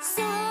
So